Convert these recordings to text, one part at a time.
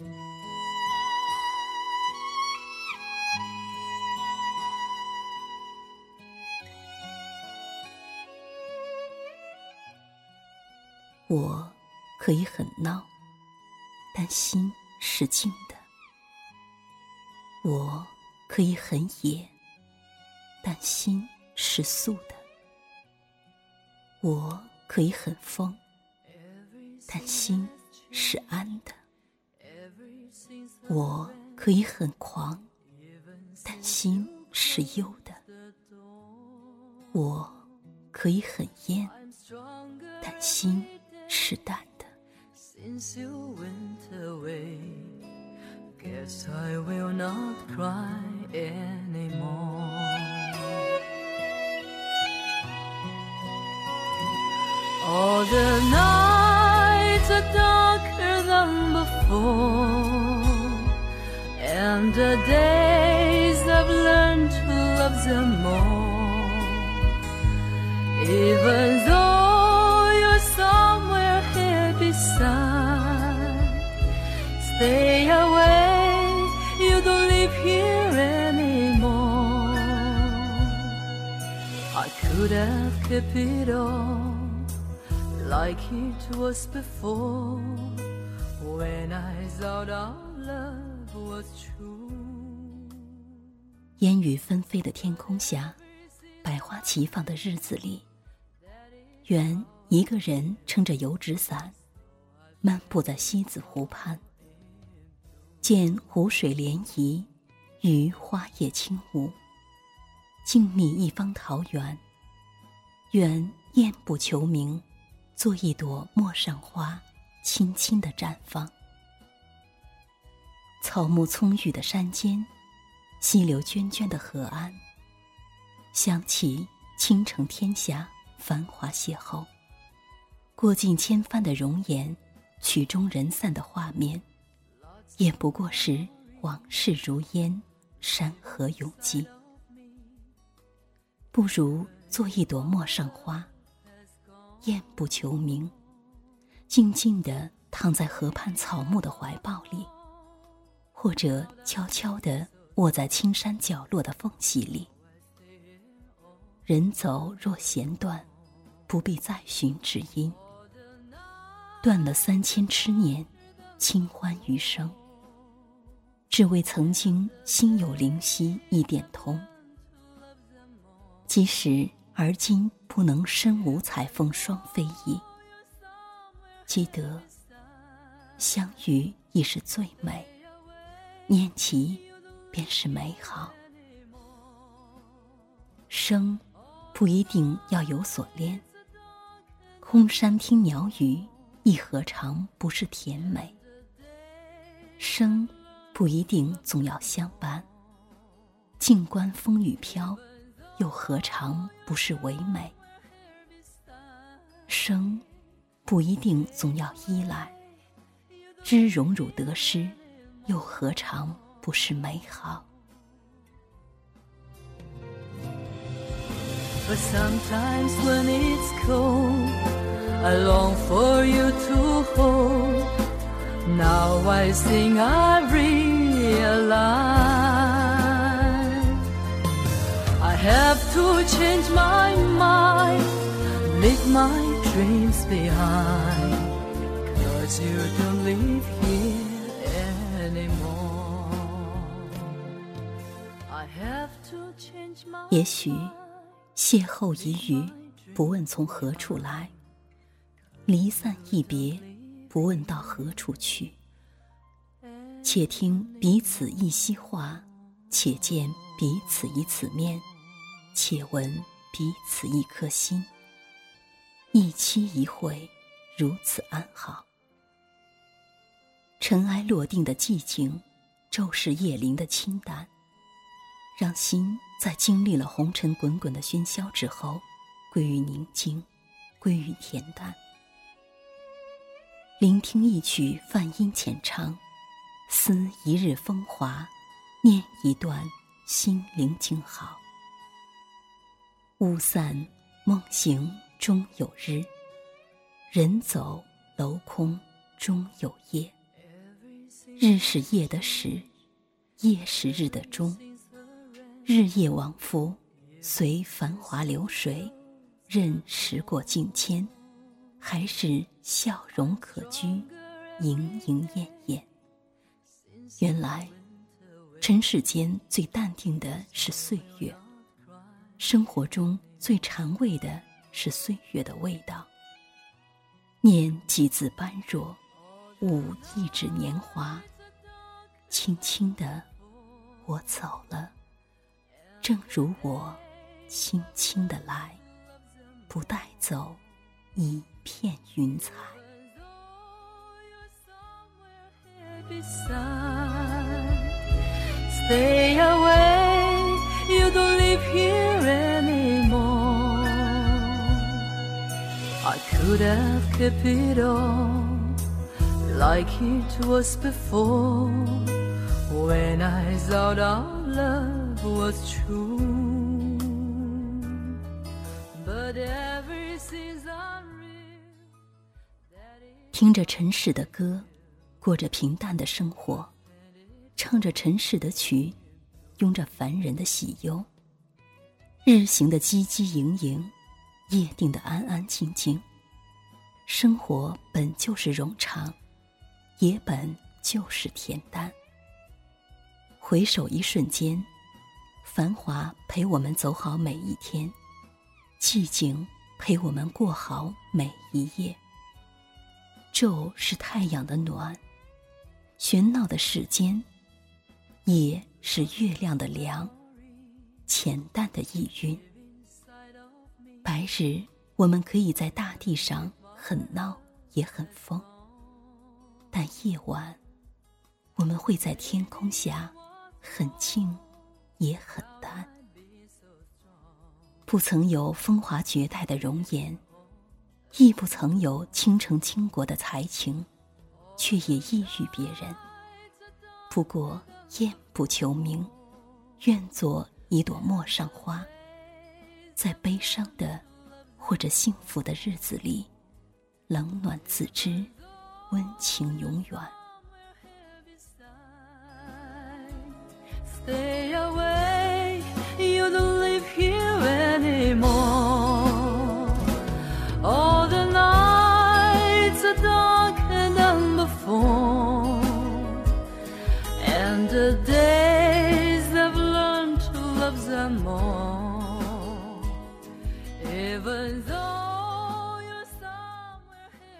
我可以很闹，但心是静的；我可以很野，但心是素的；我可以很疯，但心是安的；我可以很狂，但心是幽的；我可以很艳，但心。是淡的。Since you went away, guess I will not cry anymore. All the nights are darker than before, and the days I've learned to love them more. Even though you're somewhere here beside, Stay away, you don't live here anymore. I could have kept it all like it was before when I thought true. 烟雨纷飞的天空下，百花齐放的日子里，愿一个人撑着油纸伞，漫步在西子湖畔。见湖水涟漪，与花叶轻舞，静谧一方桃源。愿雁不求名，做一朵陌上花，轻轻的绽放。草木葱郁的山间，溪流涓涓的河岸，想起倾城天下繁华邂逅，过尽千帆的容颜，曲终人散的画面。也不过是往事如烟，山河永寂。不如做一朵陌上花，雁不求名，静静地躺在河畔草木的怀抱里，或者悄悄地卧在青山角落的缝隙里。人走若弦断，不必再寻知音。断了三千痴念，清欢余生。只为曾经心有灵犀一点通，即使而今不能身无彩凤双飞翼，记得相遇已是最美，念起便是美好。生不一定要有所恋，空山听鸟语，亦何尝不是甜美？生。不一定总要相伴，静观风雨飘，又何尝不是唯美？生不一定总要依赖，知荣辱得失，又何尝不是美好？Now I think I realize I have to change my mind, leave my dreams behind, cause you don't live 也许邂逅一遇，不问从何处来，离散一别。不问到何处去，且听彼此一席话，且见彼此一次面，且闻彼此一颗心。一期一会，如此安好。尘埃落定的寂静，昼逝叶林的清淡，让心在经历了红尘滚滚的喧嚣之后，归于宁静，归于恬淡。聆听一曲泛音浅唱，思一日风华，念一段心灵静好。雾散梦醒终有日，人走楼空终有夜。日是夜的始，夜是日的终。日夜往复，随繁华流水，任时过境迁，还是笑容可掬，盈盈艳艳。原来，尘世间最淡定的是岁月，生活中最禅味的是岁月的味道。念几字般若，悟一指年华。轻轻的，我走了，正如我轻轻的来，不带走一片云彩。I could have kept it all like it was before when I thought our love was true. But everything's unreal. 听着尘世的歌，过着平淡的生活，唱着尘世的曲，拥着凡人的喜忧。日行的汲汲营营。夜定的安安静静，生活本就是冗长，也本就是恬淡。回首一瞬间，繁华陪我们走好每一天，寂静陪我们过好每一夜。昼是太阳的暖，喧闹的世间；夜是月亮的凉，浅淡的意蕴。白日，我们可以在大地上很闹也很疯；但夜晚，我们会在天空下很静也很淡。不曾有风华绝代的容颜，亦不曾有倾城倾国的才情，却也异于别人。不过雁不求名，愿做一朵陌上花。在悲伤的或者幸福的日子里，冷暖自知，温情永远。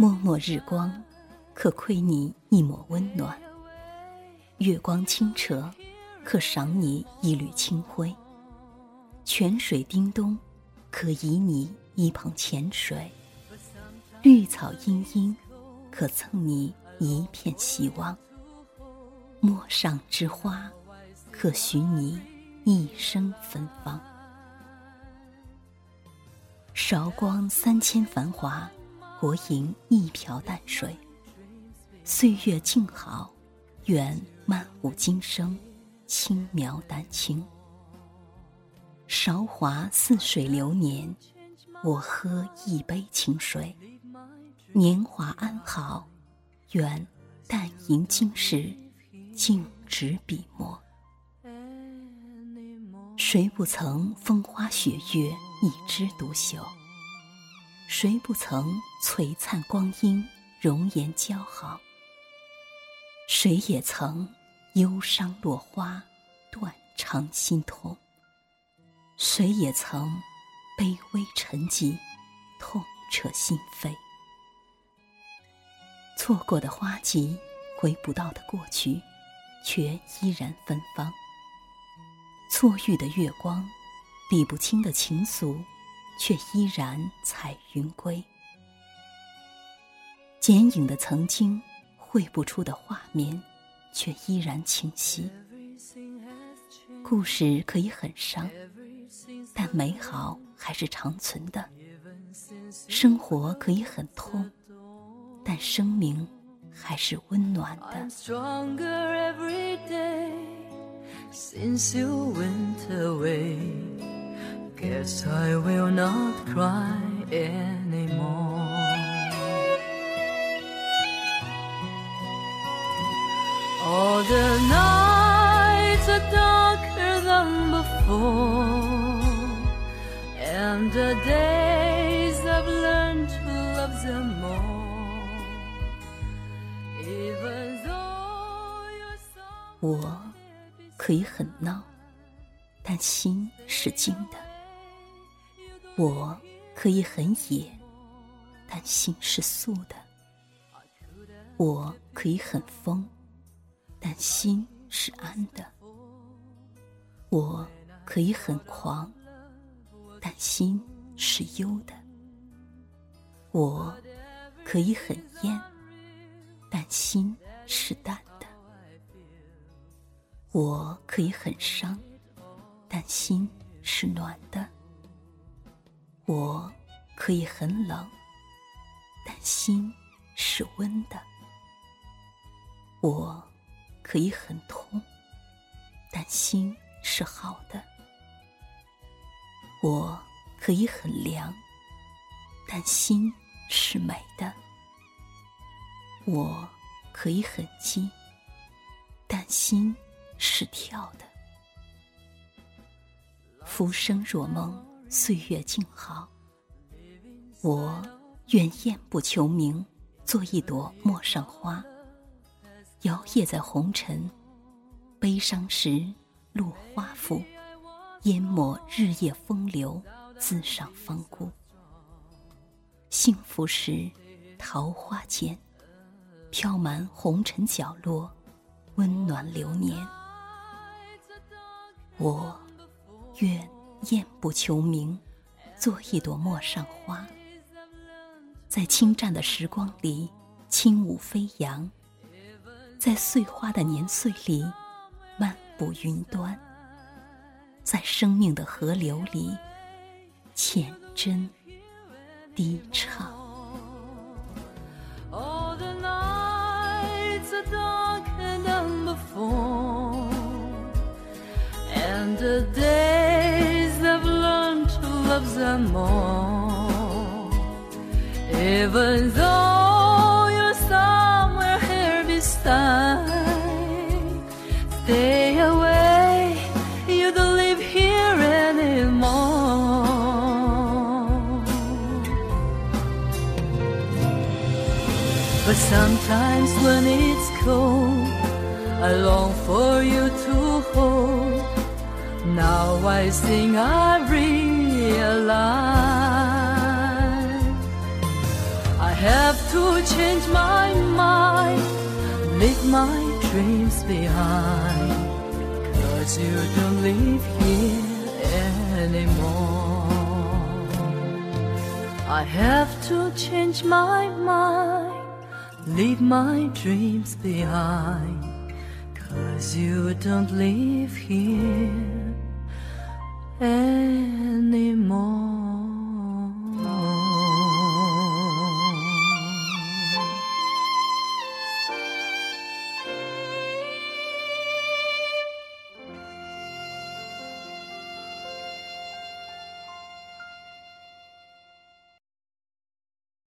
默默日光，可窥你一抹温暖；月光清澈，可赏你一缕清辉；泉水叮咚，可揖你一捧浅水；绿草茵茵，可赠你一片希望；陌上之花，可许你一生芬芳。韶光三千繁华。国营一瓢淡水，岁月静好，愿漫舞今生，轻描淡轻。韶华似水流年，我喝一杯清水。年华安好，愿淡吟今世，静执笔墨。谁不曾风花雪月，一枝独秀？谁不曾璀璨光阴，容颜姣好？谁也曾忧伤落花，断肠心痛。谁也曾卑微沉寂，痛彻心扉。错过的花季，回不到的过去，却依然芬芳。错遇的月光，理不清的情愫。却依然彩云归，剪影的曾经，绘不出的画面，却依然清晰。故事可以很伤，但美好还是长存的。生活可以很痛，但生命还是温暖的。All the nights are darker than before, and the days I've learned to love them more. Even though you're so 我可以很闹，但心是静的；我可以很野，但心是素的；我可以很疯，但心是安的；我可以很狂，但心是忧的；我可以很艳，但心是淡的。我可以很伤，但心是暖的；我可以很冷，但心是温的；我可以很痛，但心是好的；我可以很凉，但心是美的；我可以很静，但心。是跳的。浮生若梦，岁月静好。我愿雁不求名，做一朵陌上花，摇曳在红尘。悲伤时落花浮，淹没日夜风流，自赏芳孤。幸福时桃花间，飘满红尘角落，温暖流年。我愿雁不求名，做一朵陌上花，在清湛的时光里轻舞飞扬，在碎花的年岁里漫步云端，在生命的河流里浅斟低唱。All the nights are darker than before, and the days I've learned to love them more. Even though I long for you to hold. Now I think I realize I have to change my mind, leave my dreams behind. Cause you don't live here anymore. I have to change my mind, leave my dreams behind. Cause you don't live here anymore.